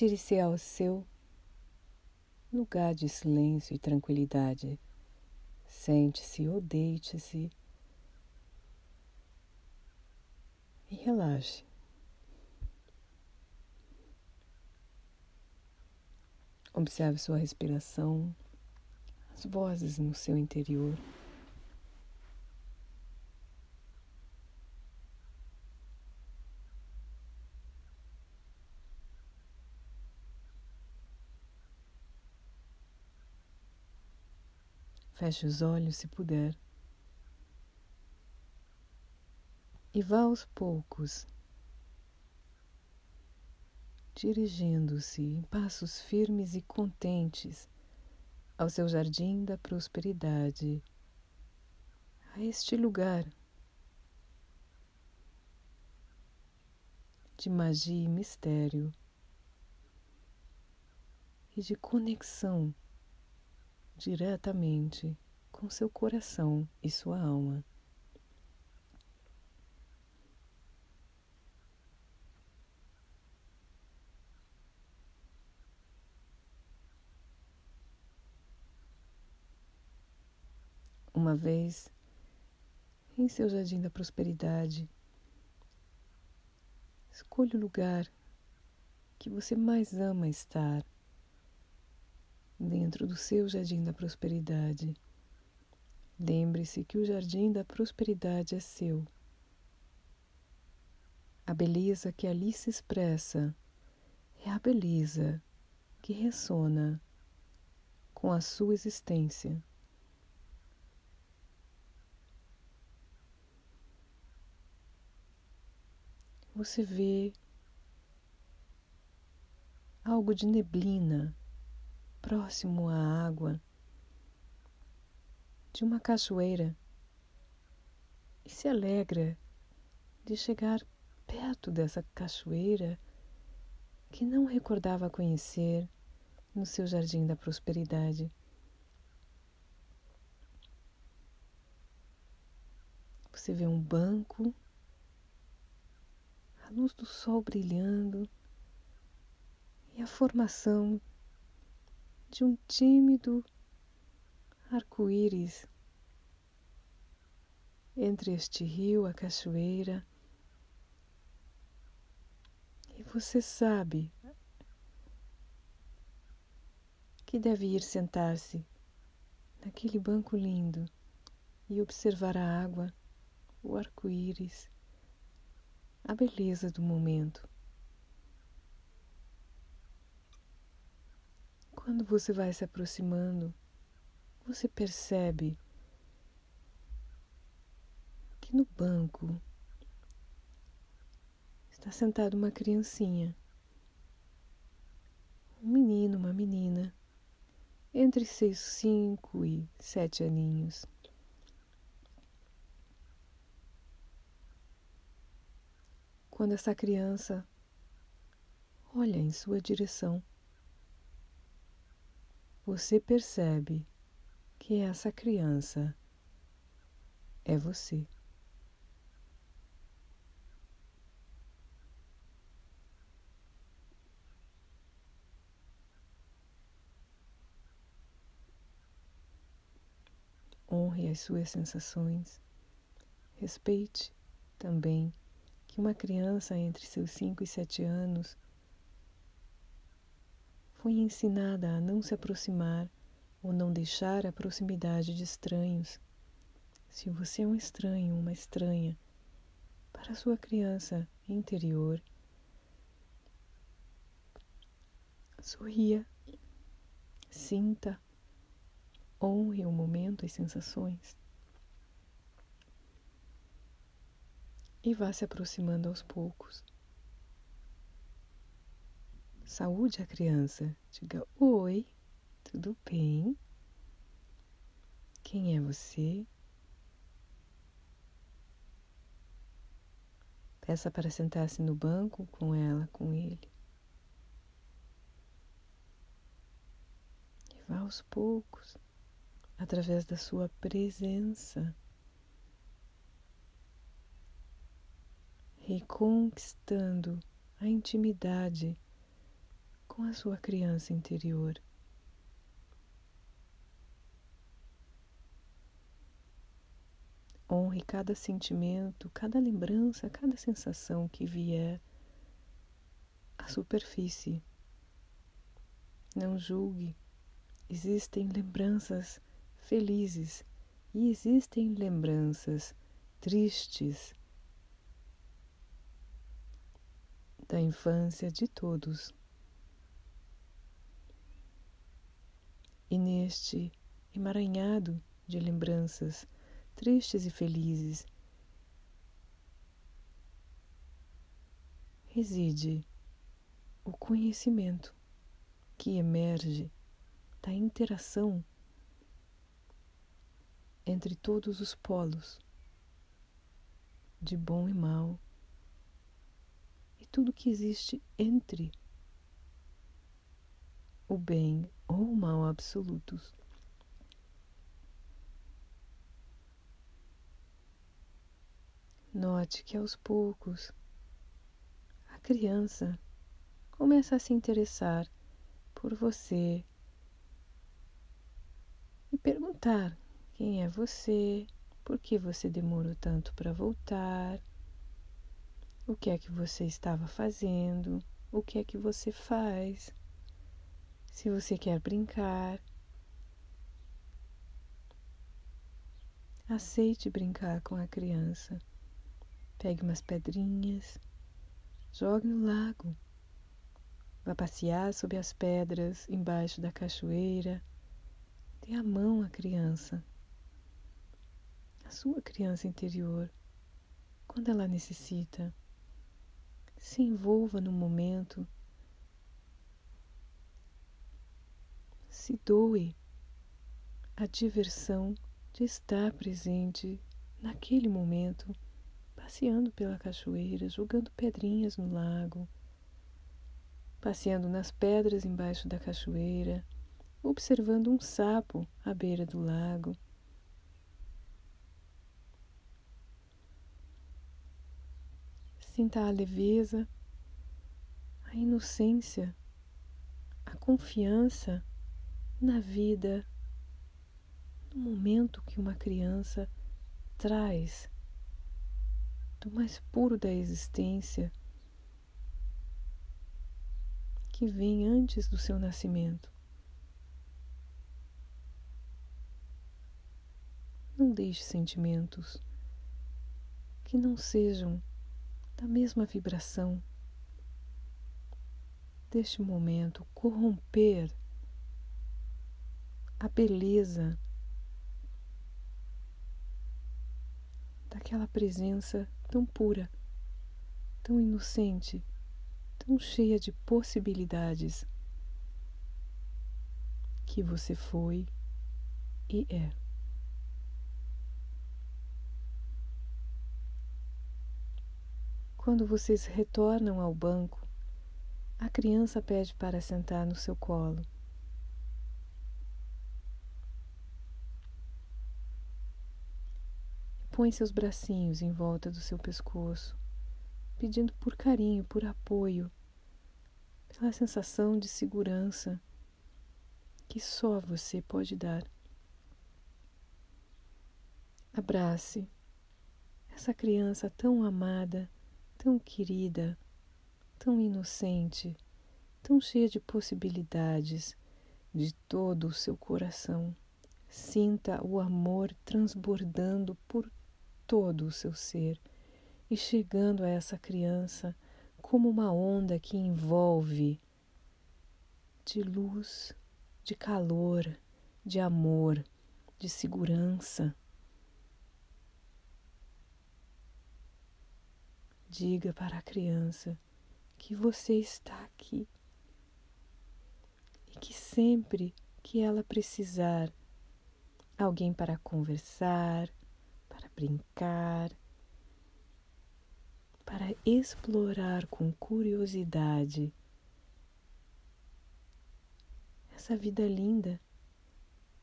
Retire-se ao seu lugar de silêncio e tranquilidade. Sente-se ou deite-se e relaxe. Observe sua respiração, as vozes no seu interior. Feche os olhos se puder. E vá aos poucos, dirigindo-se em passos firmes e contentes ao seu jardim da prosperidade, a este lugar de magia e mistério e de conexão diretamente com seu coração e sua alma. Uma vez em seu jardim da prosperidade, escolha o lugar que você mais ama estar dentro do seu jardim da prosperidade. Lembre-se que o jardim da prosperidade é seu. A beleza que ali se expressa é a beleza que ressona com a sua existência. Você vê algo de neblina próximo à água de uma cachoeira e se alegra de chegar perto dessa cachoeira que não recordava conhecer no seu jardim da prosperidade. Você vê um banco, a luz do sol brilhando e a formação de um tímido arco-íris entre este rio, a cachoeira, e você sabe que deve ir sentar-se naquele banco lindo e observar a água, o arco-íris, a beleza do momento. Quando você vai se aproximando, você percebe que no banco está sentada uma criancinha, um menino, uma menina, entre seus cinco e sete aninhos. Quando essa criança olha em sua direção, você percebe que essa criança é você. Honre as suas sensações. Respeite também que uma criança entre seus 5 e 7 anos foi ensinada a não se aproximar ou não deixar a proximidade de estranhos. Se você é um estranho, uma estranha, para sua criança interior, sorria, sinta, honre o momento, as sensações. E vá se aproximando aos poucos. Saúde a criança. Diga oi, tudo bem? Quem é você? Peça para sentar-se no banco com ela, com ele. E vá aos poucos, através da sua presença, reconquistando a intimidade com a sua criança interior. Honre cada sentimento, cada lembrança, cada sensação que vier à superfície. Não julgue. Existem lembranças felizes e existem lembranças tristes da infância de todos. E neste emaranhado de lembranças tristes e felizes, reside o conhecimento que emerge da interação entre todos os polos, de bom e mal, e tudo que existe entre o bem ou o mal absolutos. Note que aos poucos a criança começa a se interessar por você e perguntar quem é você, por que você demorou tanto para voltar, o que é que você estava fazendo, o que é que você faz, se você quer brincar. Aceite brincar com a criança. Pegue umas pedrinhas, jogue no lago. Vá passear sob as pedras embaixo da cachoeira. Dê a mão à criança, a sua criança interior, quando ela necessita. Se envolva no momento. Se doe a diversão de estar presente naquele momento passeando pela cachoeira, jogando pedrinhas no lago, passeando nas pedras embaixo da cachoeira, observando um sapo à beira do lago. Sinta a leveza, a inocência, a confiança na vida, no momento que uma criança traz do mais puro da existência que vem antes do seu nascimento. Não deixe sentimentos que não sejam da mesma vibração deste momento corromper a beleza daquela presença tão pura, tão inocente, tão cheia de possibilidades que você foi e é. Quando vocês retornam ao banco, a criança pede para sentar no seu colo. Põe seus bracinhos em volta do seu pescoço, pedindo por carinho, por apoio, pela sensação de segurança que só você pode dar. Abrace essa criança tão amada, tão querida, tão inocente, tão cheia de possibilidades de todo o seu coração. Sinta o amor transbordando por todo o seu ser e chegando a essa criança como uma onda que envolve de luz, de calor, de amor, de segurança. Diga para a criança que você está aqui e que sempre que ela precisar alguém para conversar, brincar, para explorar com curiosidade essa vida linda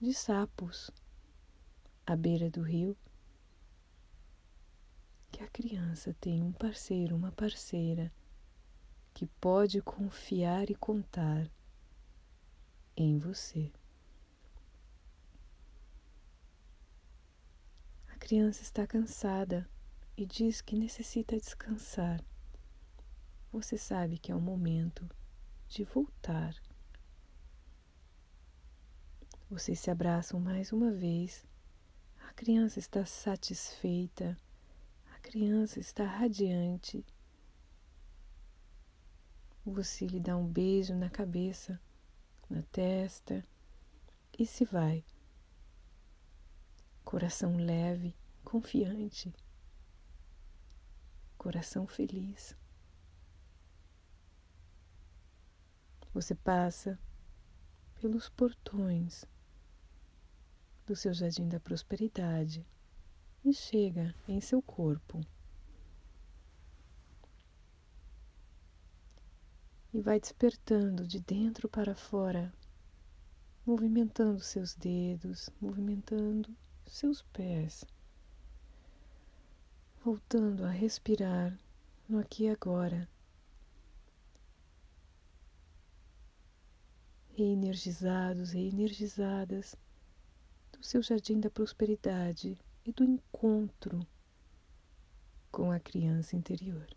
de sapos à beira do rio. Que a criança tem um parceiro, uma parceira que pode confiar e contar em você. Criança está cansada e diz que necessita descansar. Você sabe que é o momento de voltar. Vocês se abraçam mais uma vez. A criança está satisfeita. A criança está radiante você lhe dá um beijo na cabeça, na testa e se vai. Coração leve, confiante, coração feliz. Você passa pelos portões do seu jardim da prosperidade e chega em seu corpo. e vai despertando de dentro para fora, movimentando seus dedos, movimentando seus pés, voltando a respirar no aqui e agora. Reenergizados, reenergizadas do seu jardim da prosperidade e do encontro com a criança interior.